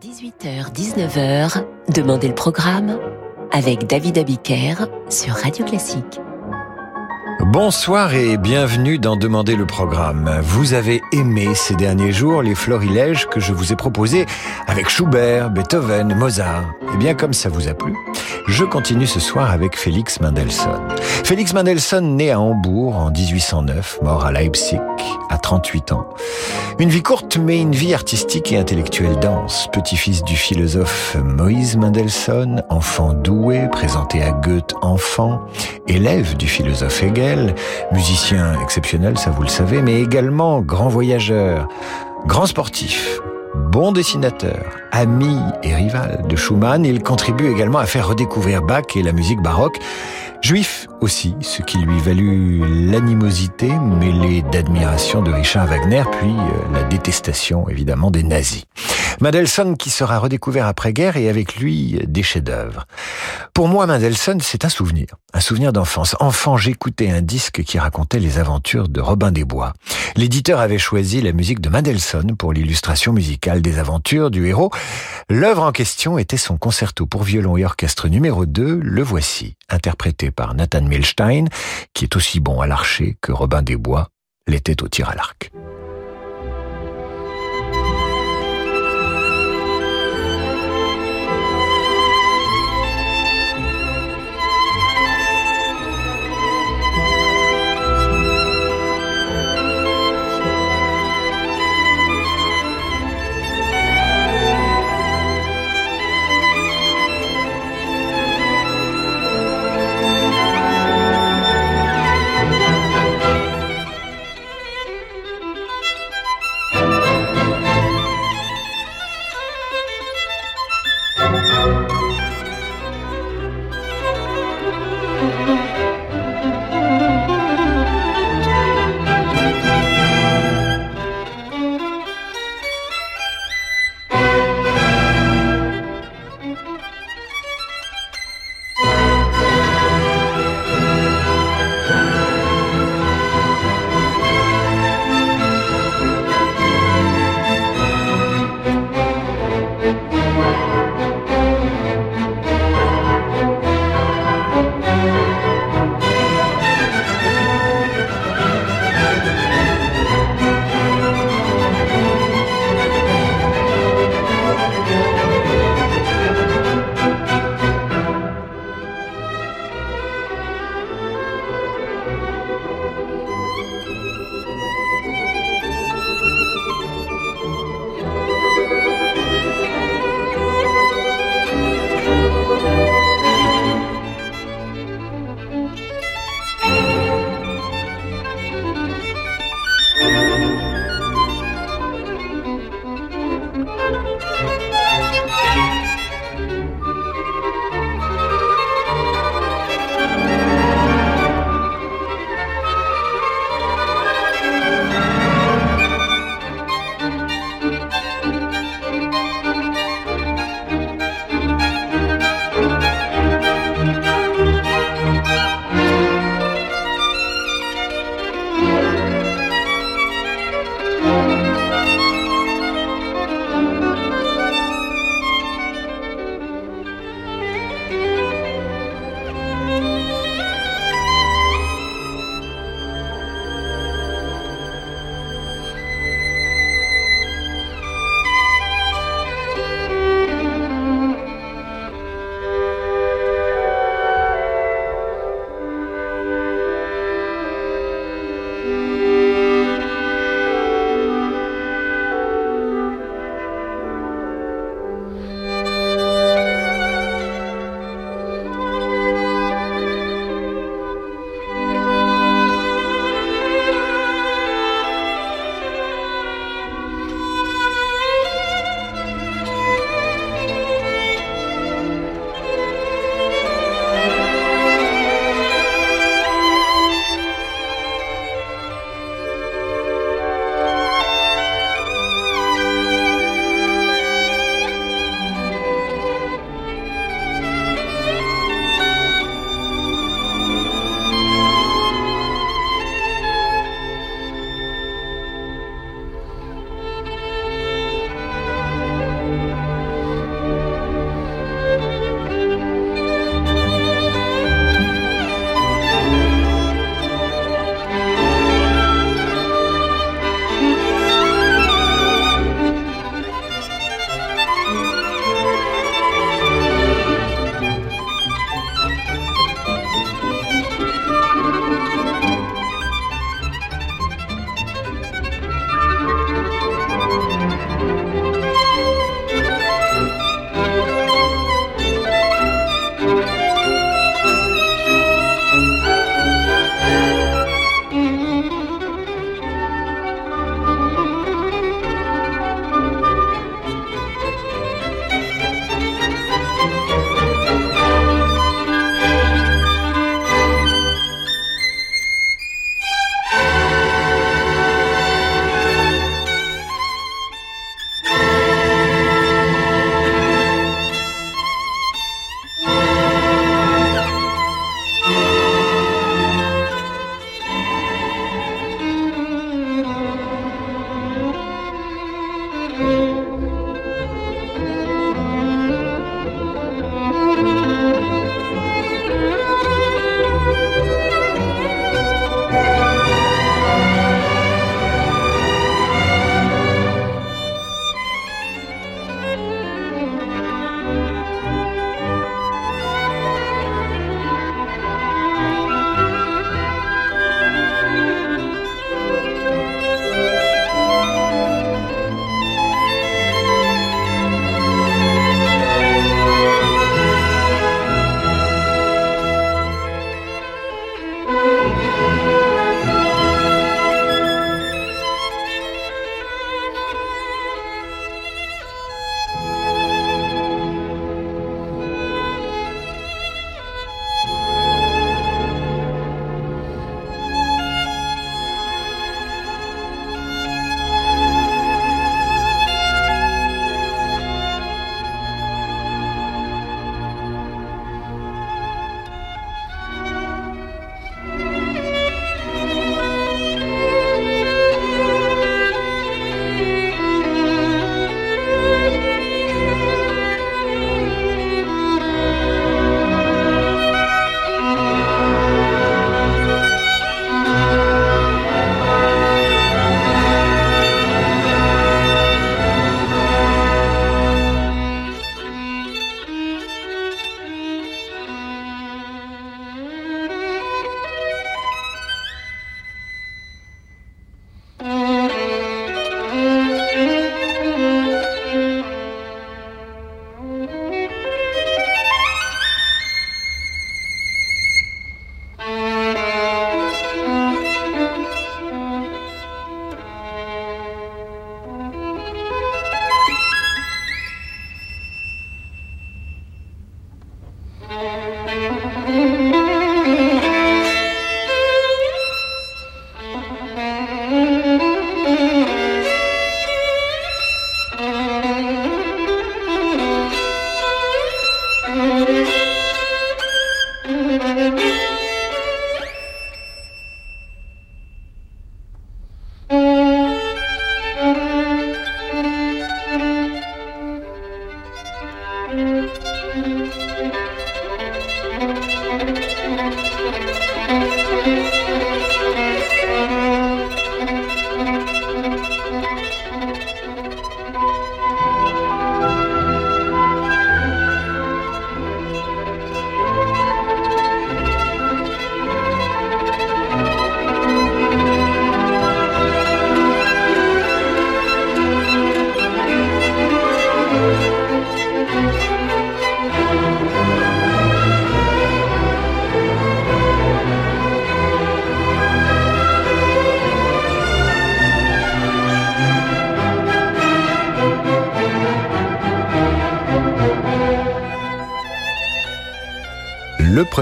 18h-19h, Demandez le programme avec David Abiker sur Radio Classique. Bonsoir et bienvenue dans Demander le programme. Vous avez aimé ces derniers jours les florilèges que je vous ai proposés avec Schubert, Beethoven, Mozart. Et bien comme ça vous a plu, je continue ce soir avec Félix Mendelssohn. Félix Mendelssohn, né à Hambourg en 1809, mort à Leipzig à 38 ans. Une vie courte, mais une vie artistique et intellectuelle dense. Petit-fils du philosophe Moïse Mendelssohn, enfant doué, présenté à Goethe enfant, élève du philosophe Hegel, musicien exceptionnel, ça vous le savez, mais également grand voyageur, grand sportif, Bon dessinateur, ami et rival de Schumann, il contribue également à faire redécouvrir Bach et la musique baroque. Juif aussi, ce qui lui valut l'animosité mêlée d'admiration de Richard Wagner, puis euh, la détestation évidemment des nazis. Mendelssohn qui sera redécouvert après-guerre et avec lui des chefs-d'œuvre. Pour moi, Mendelssohn, c'est un souvenir, un souvenir d'enfance. Enfant, j'écoutais un disque qui racontait les aventures de Robin des Bois. L'éditeur avait choisi la musique de Mendelssohn pour l'illustration musicale des aventures du héros. L'œuvre en question était son concerto pour violon et orchestre numéro 2, Le Voici, interprété par Nathan Milstein, qui est aussi bon à l'archer que Robin des Bois l'était au tir à l'arc.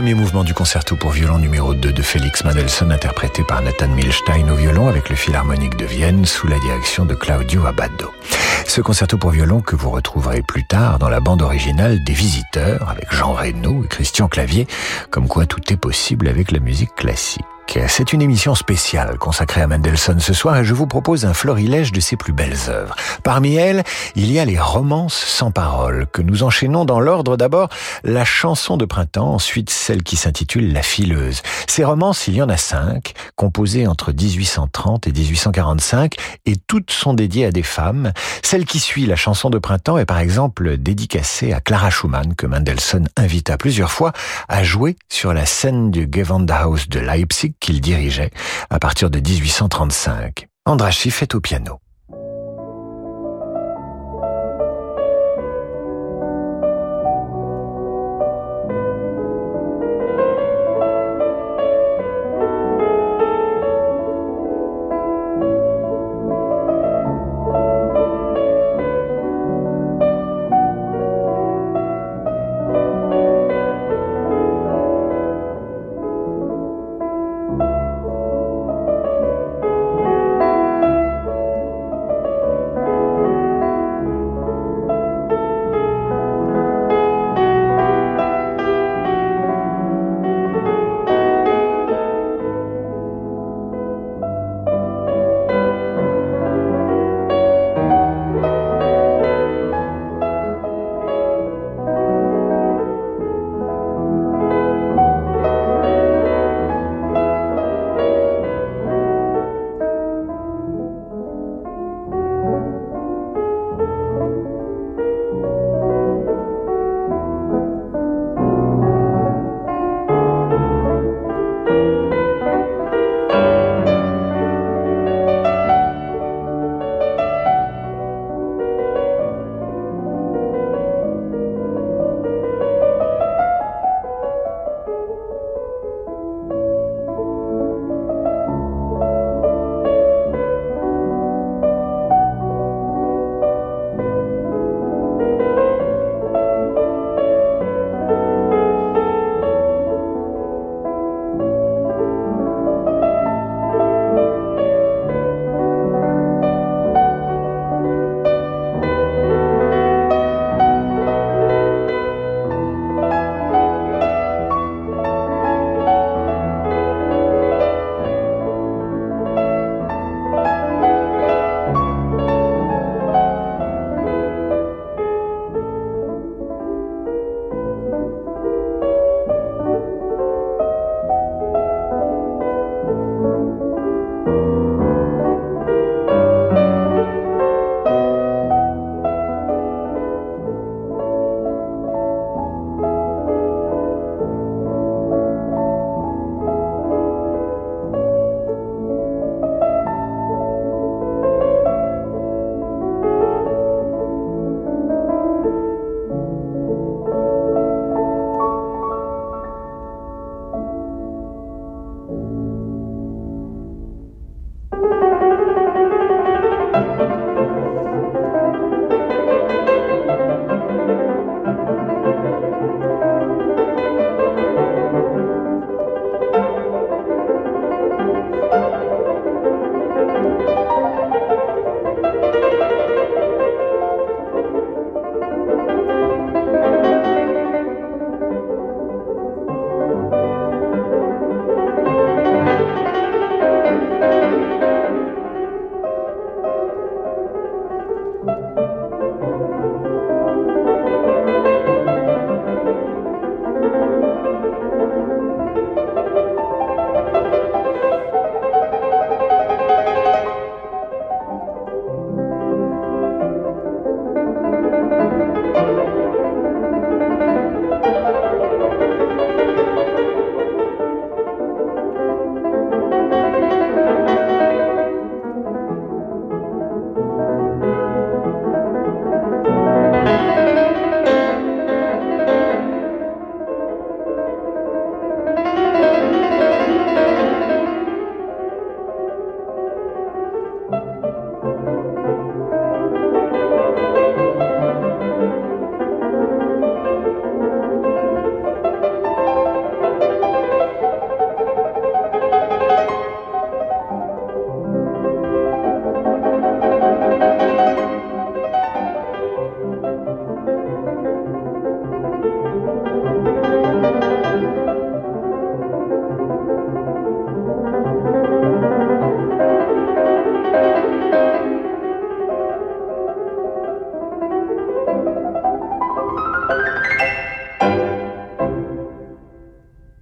Premier mouvement du concerto pour violon numéro 2 de Félix Mendelssohn interprété par Nathan Milstein au violon avec le Philharmonique de Vienne sous la direction de Claudio Abbado. Ce concerto pour violon que vous retrouverez plus tard dans la bande originale des Visiteurs avec Jean Reynaud et Christian Clavier, comme quoi tout est possible avec la musique classique. C'est une émission spéciale consacrée à Mendelssohn ce soir et je vous propose un florilège de ses plus belles œuvres. Parmi elles, il y a les romances sans paroles que nous enchaînons dans l'ordre d'abord la chanson de printemps, ensuite celle qui s'intitule La fileuse. Ces romances, il y en a cinq, composées entre 1830 et 1845 et toutes sont dédiées à des femmes. Celle qui suit la chanson de printemps est par exemple dédicacée à Clara Schumann que Mendelssohn invita plusieurs fois à jouer sur la scène du Gewandhaus de Leipzig qu'il dirigeait à partir de 1835. Andras Schiff est au piano.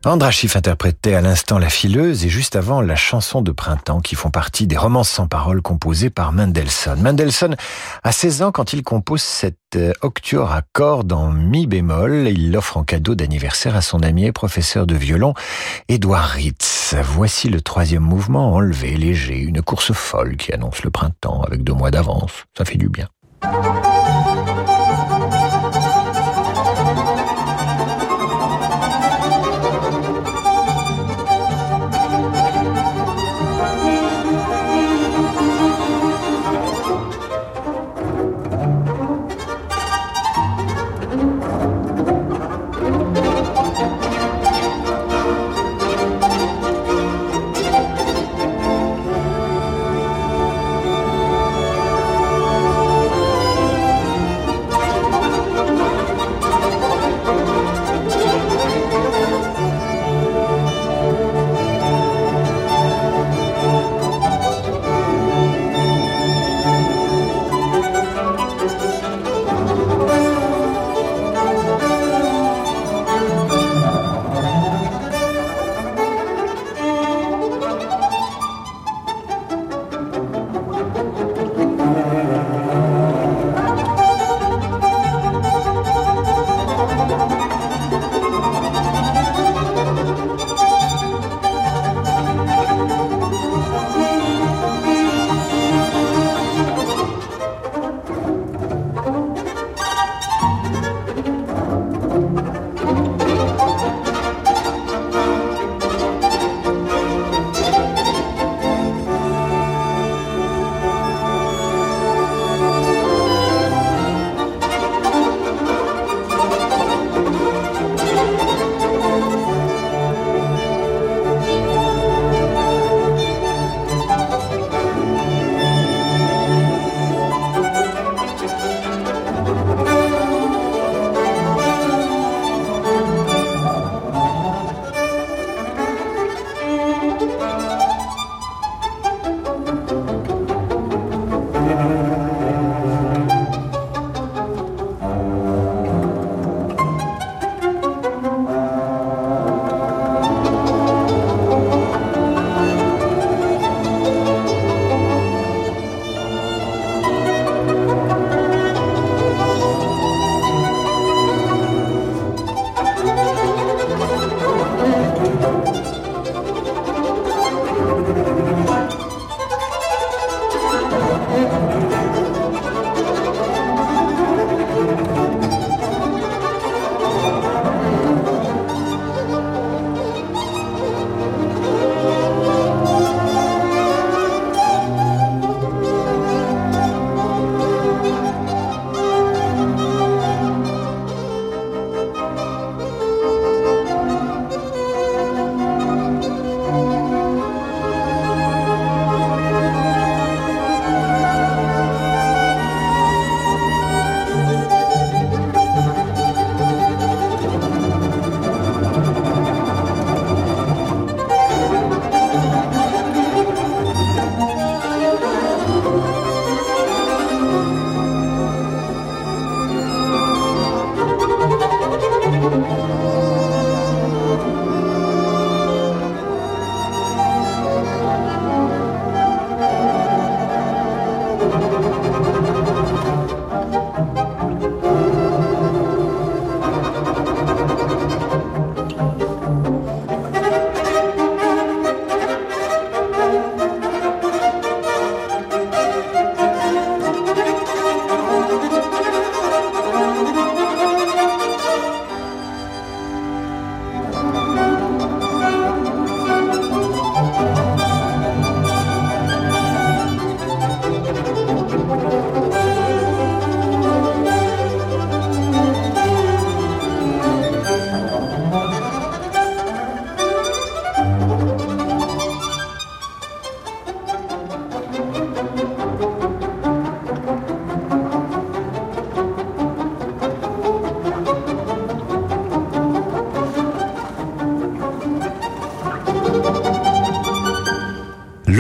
Andra Schiff interprétait à l'instant La fileuse et juste avant la chanson de printemps qui font partie des romances sans paroles composées par Mendelssohn. Mendelssohn a 16 ans quand il compose cette euh, octuor à cordes en mi bémol. Il l'offre en cadeau d'anniversaire à son ami et professeur de violon, Edouard Ritz. Voici le troisième mouvement enlevé, léger, une course folle qui annonce le printemps avec deux mois d'avance. Ça fait du bien.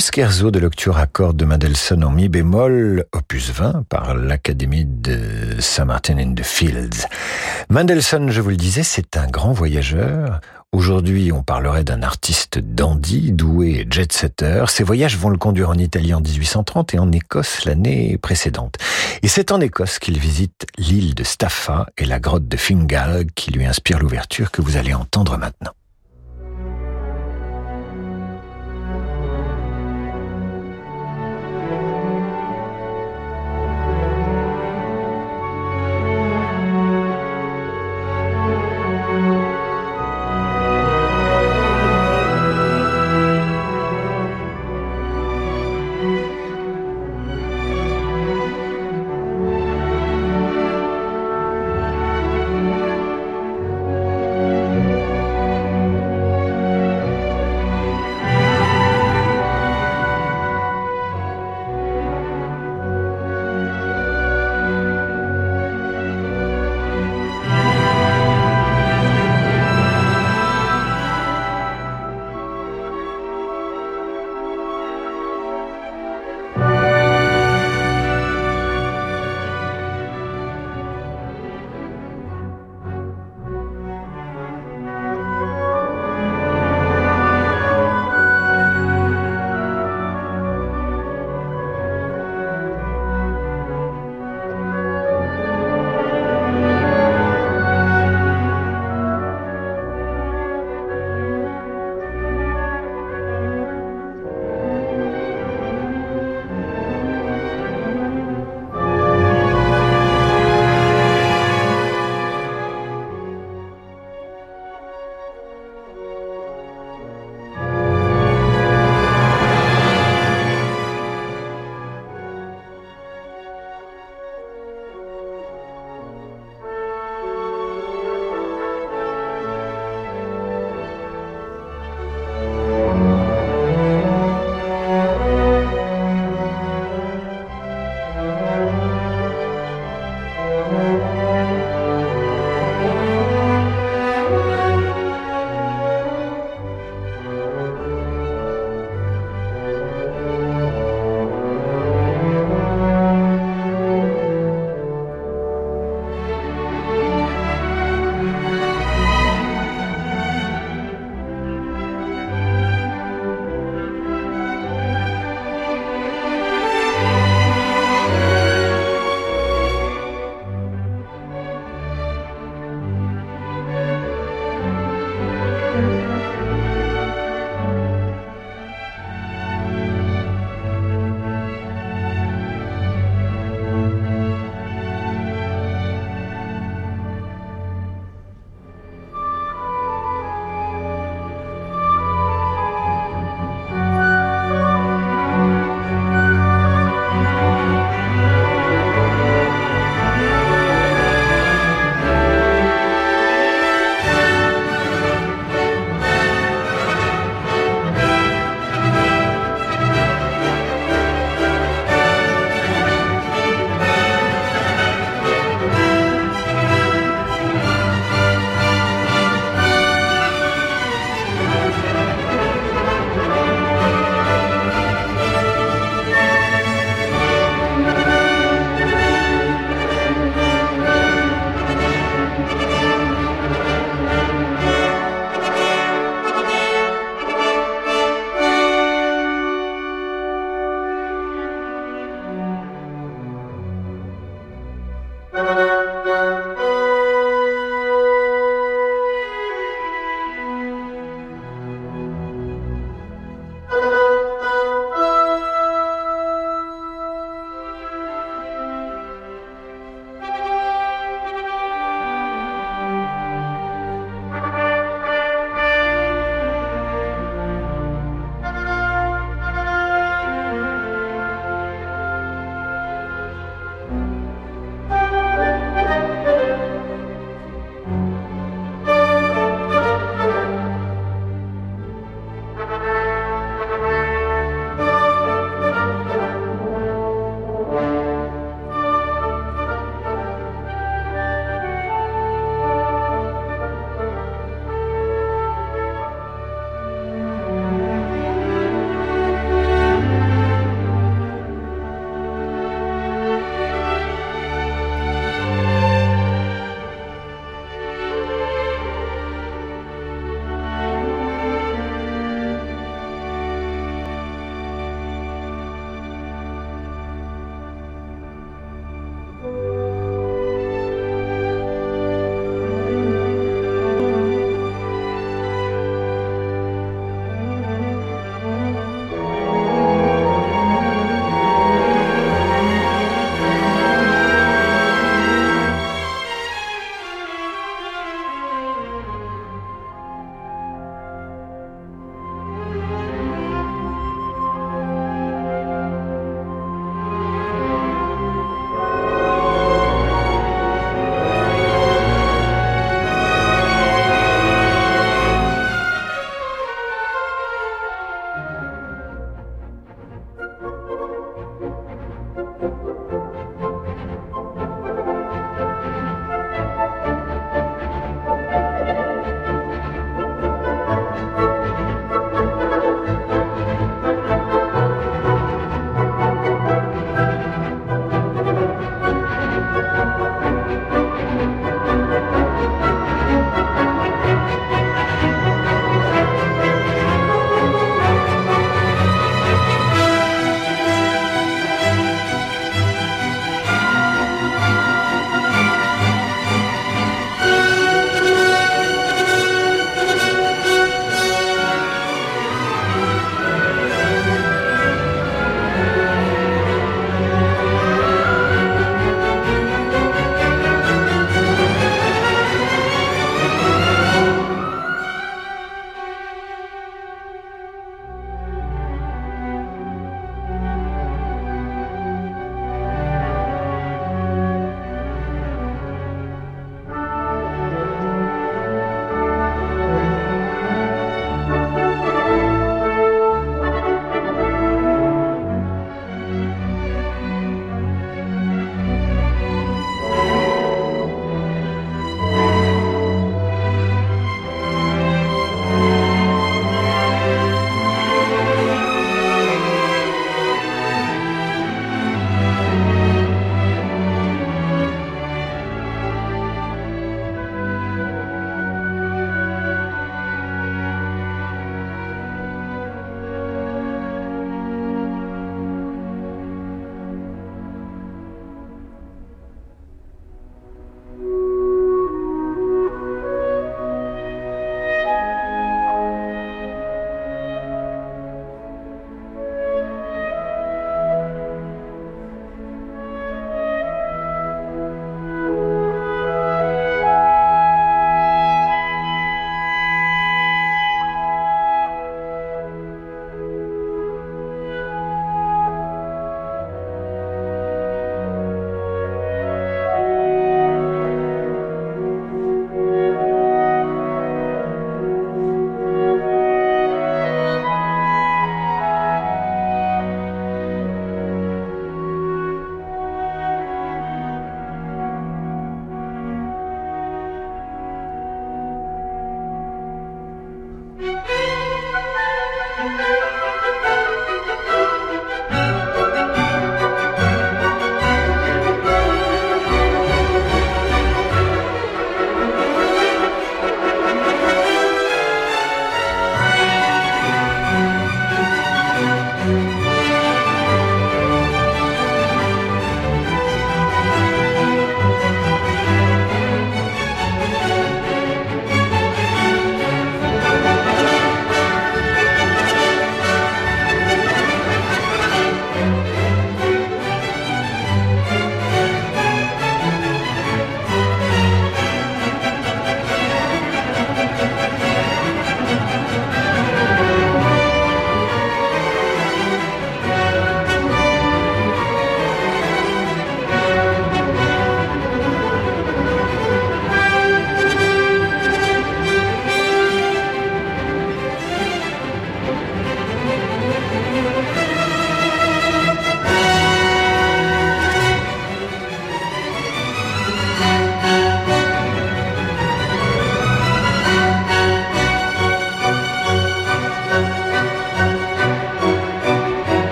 Scherzo de cordes de Mendelssohn en mi bémol, opus 20, par l'Académie de Saint-Martin in the Fields. Mendelssohn, je vous le disais, c'est un grand voyageur Aujourd'hui, on parlerait d'un artiste dandy, doué et jet-setter. Ses voyages vont le conduire en Italie en 1830 et en Écosse l'année précédente. Et c'est en Écosse qu'il visite l'île de Staffa et la grotte de Fingal qui lui inspire l'ouverture que vous allez entendre maintenant.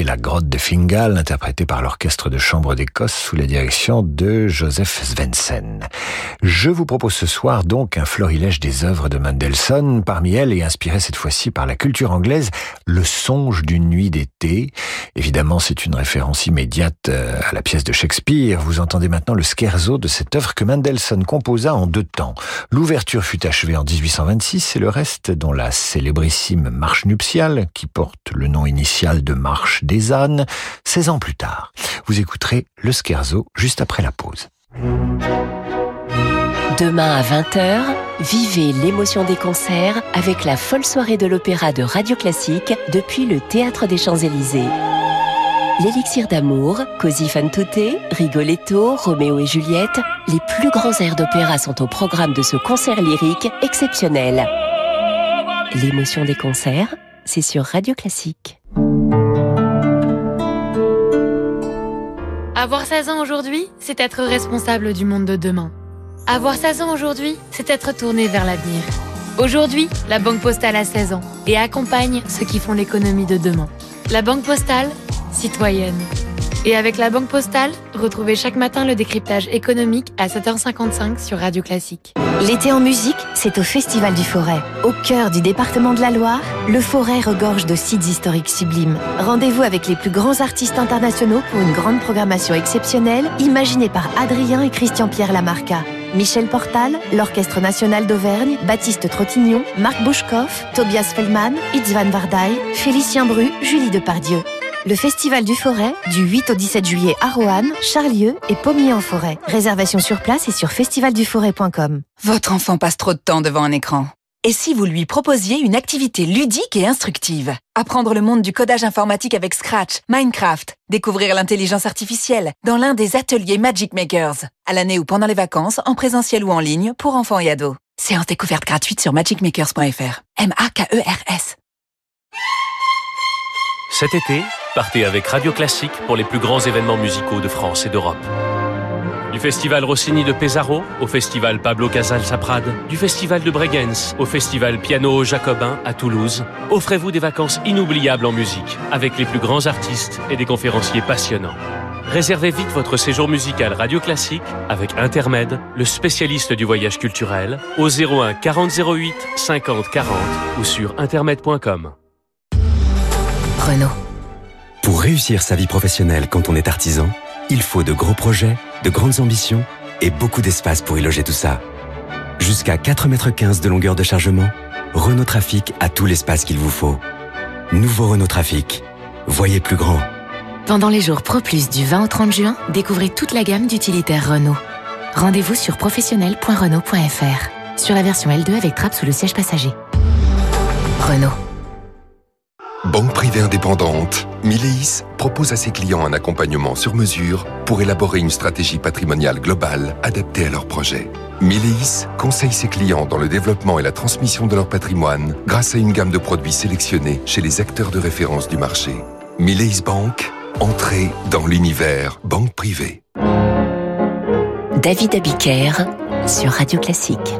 La grotte de Fingal, interprétée par l'orchestre de chambre d'Écosse sous la direction de Joseph Svensson. Je vous propose ce soir donc un florilège des œuvres de Mendelssohn, parmi elles et inspiré cette fois-ci par la culture anglaise, Le songe d'une nuit d'été. Évidemment, c'est une référence immédiate euh, à la pièce de Shakespeare. Vous entendez maintenant le scherzo de cette œuvre que Mendelssohn composa en deux temps. L'ouverture fut achevée en 1826 et le reste, dont la célébrissime marche nuptiale, qui porte le nom initial de Marche des ânes, 16 ans plus tard. Vous écouterez le scherzo juste après la pause. Demain à 20h, vivez l'émotion des concerts avec la folle soirée de l'opéra de Radio Classique depuis le Théâtre des Champs-Élysées. L'élixir d'amour, Così fan Rigoletto, Roméo et Juliette, les plus grands airs d'opéra sont au programme de ce concert lyrique exceptionnel. L'émotion des concerts, c'est sur Radio Classique. Avoir 16 ans aujourd'hui, c'est être responsable du monde de demain. Avoir 16 ans aujourd'hui, c'est être tourné vers l'avenir. Aujourd'hui, la Banque Postale a 16 ans et accompagne ceux qui font l'économie de demain. La Banque Postale, citoyenne. Et avec la Banque Postale, retrouvez chaque matin le décryptage économique à 7h55 sur Radio Classique. L'été en musique, c'est au Festival du Forêt. Au cœur du département de la Loire, le Forêt regorge de sites historiques sublimes. Rendez-vous avec les plus grands artistes internationaux pour une grande programmation exceptionnelle imaginée par Adrien et Christian-Pierre Lamarca. Michel Portal, l'Orchestre National d'Auvergne, Baptiste Trottignon, Marc Bouchkoff, Tobias Feldman, Itzvan Vardaï, Félicien Bru, Julie Depardieu. Le Festival du Forêt, du 8 au 17 juillet à Roanne, Charlieu et Pommier-en-Forêt. Réservation sur place et sur festivalduforêt.com. Votre enfant passe trop de temps devant un écran. Et si vous lui proposiez une activité ludique et instructive? Apprendre le monde du codage informatique avec Scratch, Minecraft, découvrir l'intelligence artificielle dans l'un des ateliers Magic Makers, à l'année ou pendant les vacances, en présentiel ou en ligne, pour enfants et ados. Séance découverte gratuite sur magicmakers.fr. M-A-K-E-R-S. Cet été, partez avec Radio Classique pour les plus grands événements musicaux de France et d'Europe. Du festival Rossini de Pesaro au festival Pablo Casals à Prades, du festival de Bregenz au festival Piano Jacobin à Toulouse, offrez-vous des vacances inoubliables en musique avec les plus grands artistes et des conférenciers passionnants. Réservez vite votre séjour musical Radio Classique avec Intermed, le spécialiste du voyage culturel, au 01 40 08 50 40 ou sur intermed.com. Renault. Pour réussir sa vie professionnelle quand on est artisan, il faut de gros projets, de grandes ambitions et beaucoup d'espace pour y loger tout ça. Jusqu'à 4,15 mètres de longueur de chargement, Renault Trafic a tout l'espace qu'il vous faut. Nouveau Renault Trafic. Voyez plus grand. Pendant les jours Pro Plus du 20 au 30 juin, découvrez toute la gamme d'utilitaires Renault. Rendez-vous sur professionnel.renault.fr. Sur la version L2 avec trappe sous le siège passager. Renault. Banque privée indépendante, Mileis propose à ses clients un accompagnement sur mesure pour élaborer une stratégie patrimoniale globale adaptée à leurs projets. Mileis conseille ses clients dans le développement et la transmission de leur patrimoine grâce à une gamme de produits sélectionnés chez les acteurs de référence du marché. Mileis Bank, entrée dans l'univers banque privée. David Abiker sur Radio Classique.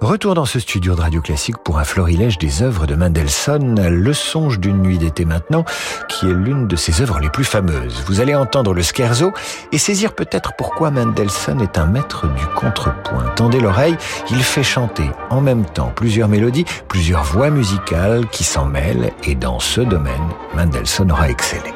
Retour dans ce studio de Radio Classique pour un florilège des œuvres de Mendelssohn, Le songe d'une nuit d'été maintenant, qui est l'une de ses œuvres les plus fameuses. Vous allez entendre le scherzo et saisir peut-être pourquoi Mendelssohn est un maître du contrepoint. Tendez l'oreille, il fait chanter en même temps plusieurs mélodies, plusieurs voix musicales qui s'en mêlent et dans ce domaine, Mendelssohn aura excellé.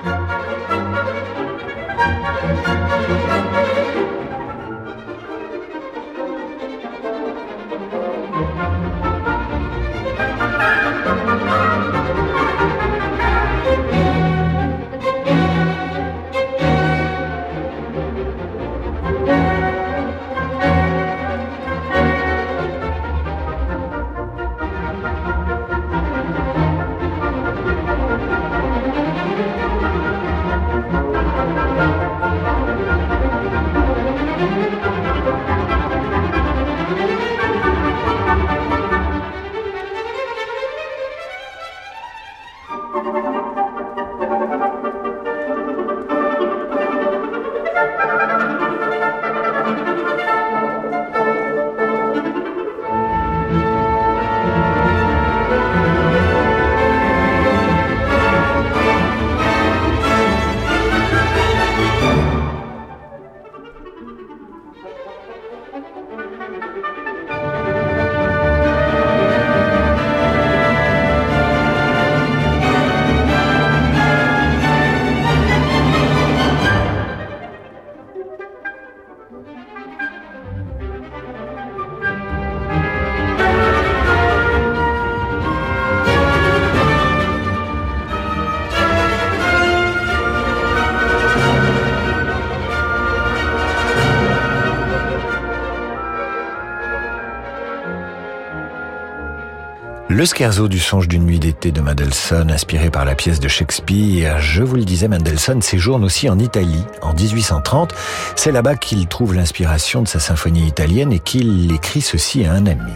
Le scherzo du songe d'une nuit d'été de Mendelssohn, inspiré par la pièce de Shakespeare. Je vous le disais, Mendelssohn séjourne aussi en Italie en 1830. C'est là-bas qu'il trouve l'inspiration de sa symphonie italienne et qu'il écrit ceci à un ami.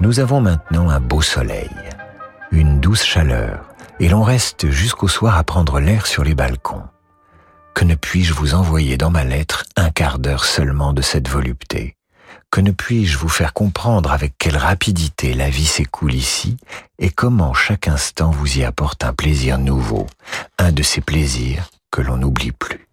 Nous avons maintenant un beau soleil, une douce chaleur, et l'on reste jusqu'au soir à prendre l'air sur les balcons. Que ne puis-je vous envoyer dans ma lettre un quart d'heure seulement de cette volupté? Que ne puis-je vous faire comprendre avec quelle rapidité la vie s'écoule ici et comment chaque instant vous y apporte un plaisir nouveau, un de ces plaisirs que l'on n'oublie plus.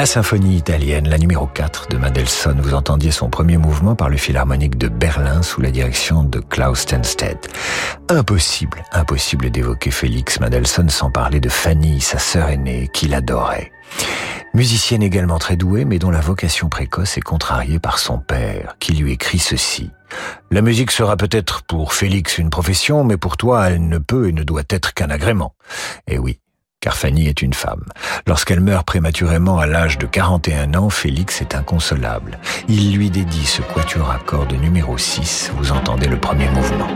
La symphonie italienne, la numéro 4 de Mendelssohn. Vous entendiez son premier mouvement par le Philharmonique de Berlin sous la direction de Klaus Stenstedt. Impossible, impossible d'évoquer Félix Mendelssohn sans parler de Fanny, sa sœur aînée, qu'il adorait. Musicienne également très douée, mais dont la vocation précoce est contrariée par son père, qui lui écrit ceci. La musique sera peut-être pour Félix une profession, mais pour toi, elle ne peut et ne doit être qu'un agrément. Et oui, car Fanny est une femme. Lorsqu'elle meurt prématurément à l'âge de 41 ans, Félix est inconsolable. Il lui dédie ce quatuor à cordes numéro 6, vous entendez le premier mouvement.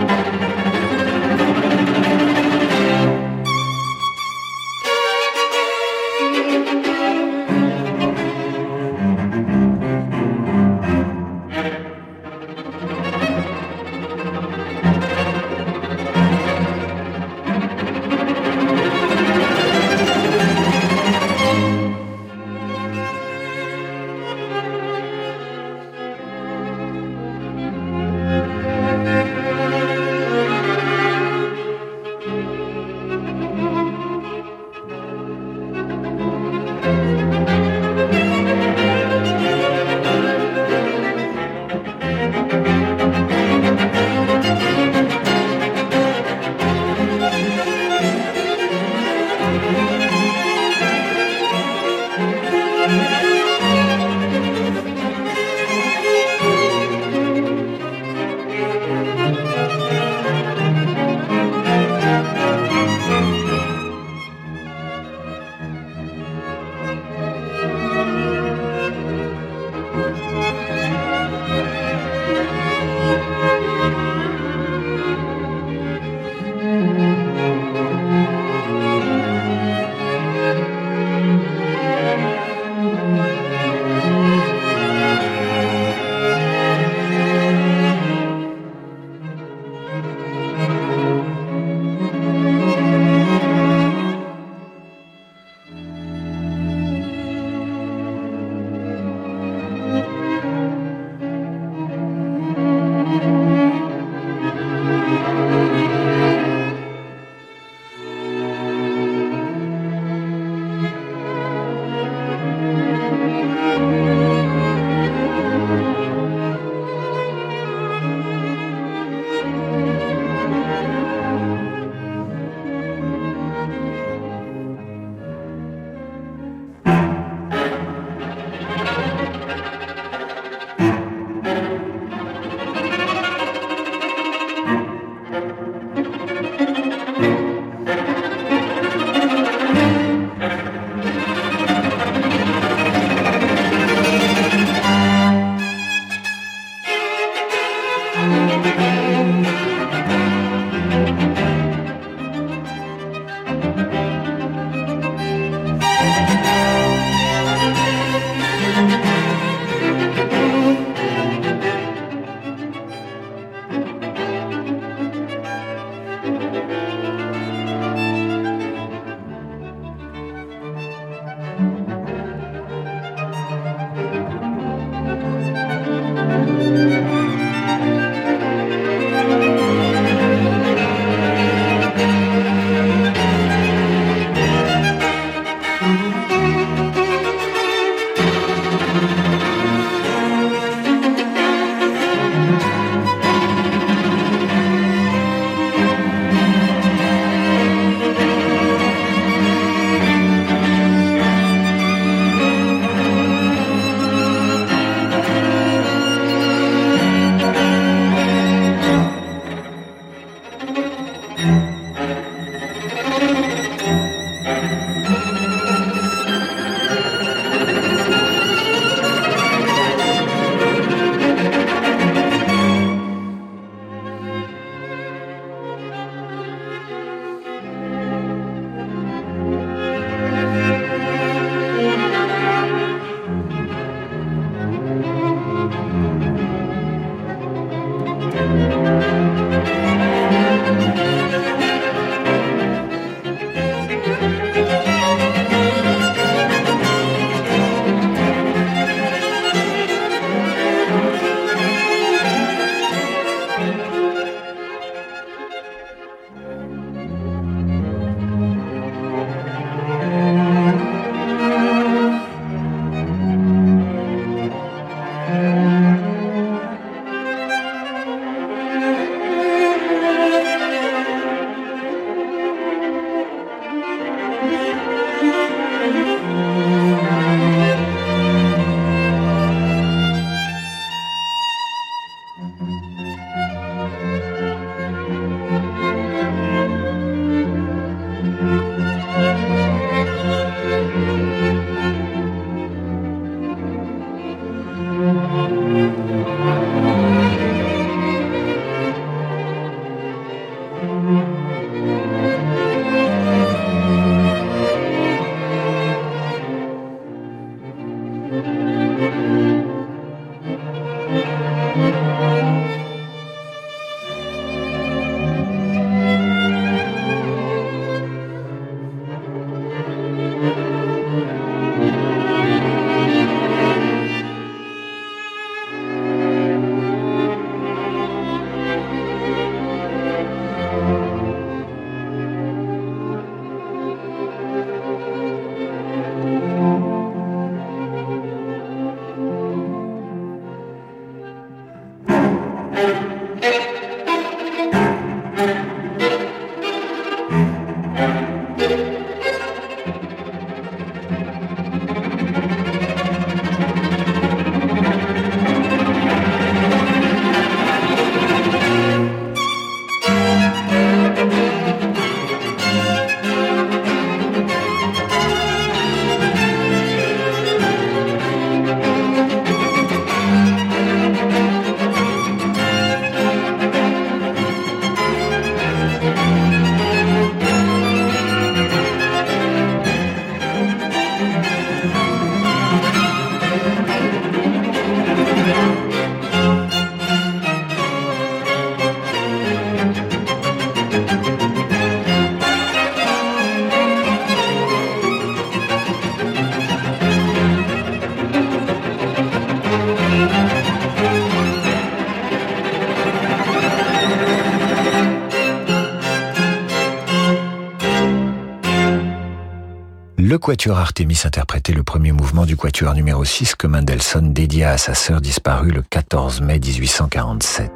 Quatuor Artemis interprétait le premier mouvement du quatuor numéro 6 que Mendelssohn dédia à sa sœur disparue le 14 mai 1847.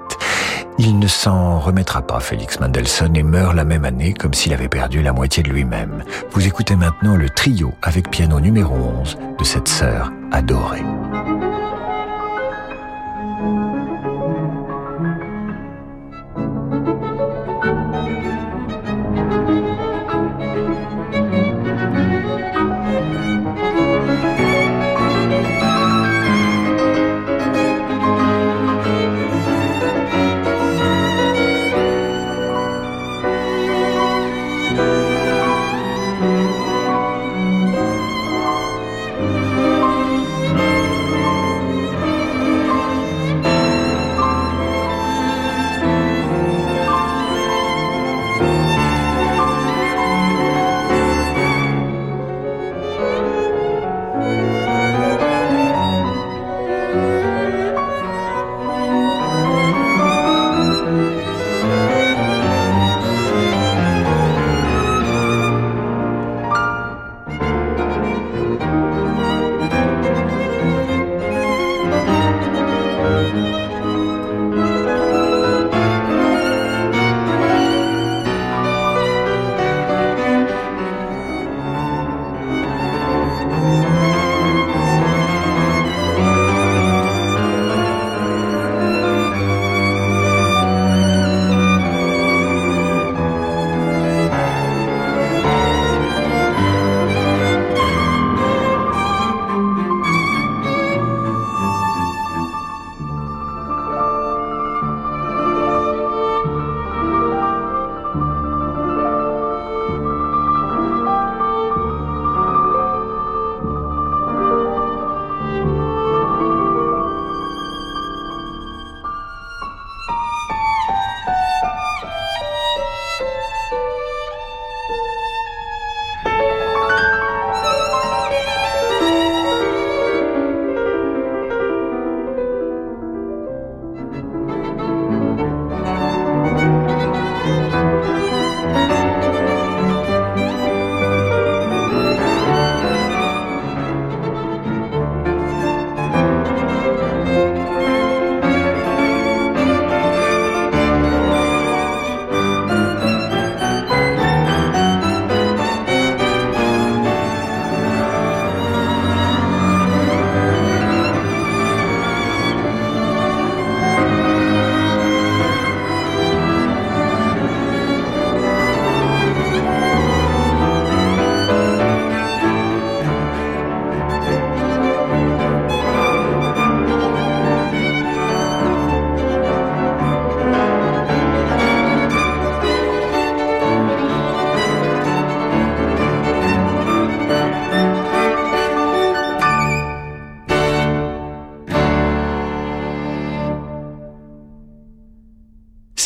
Il ne s'en remettra pas, Félix Mendelssohn, et meurt la même année comme s'il avait perdu la moitié de lui-même. Vous écoutez maintenant le trio avec piano numéro 11 de cette sœur adorée.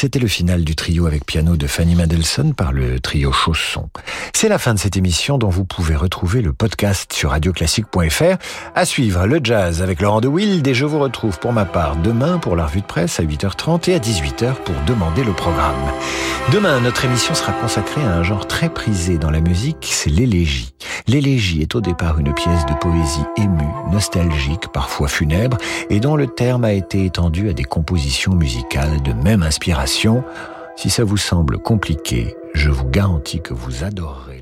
C'était le final du trio avec piano de Fanny Mendelssohn par le trio Chausson. C'est la fin de cette émission dont vous pouvez retrouver le podcast sur radioclassique.fr. À suivre le jazz avec Laurent de Wild et je vous retrouve pour ma part demain pour la revue de presse à 8h30 et à 18h pour demander le programme. Demain, notre émission sera consacrée à un genre très prisé dans la musique, c'est l'élégie. L'élégie est au départ une pièce de poésie émue, nostalgique, parfois funèbre, et dont le terme a été étendu à des compositions musicales de même inspiration. Si ça vous semble compliqué, je vous garantis que vous adorerez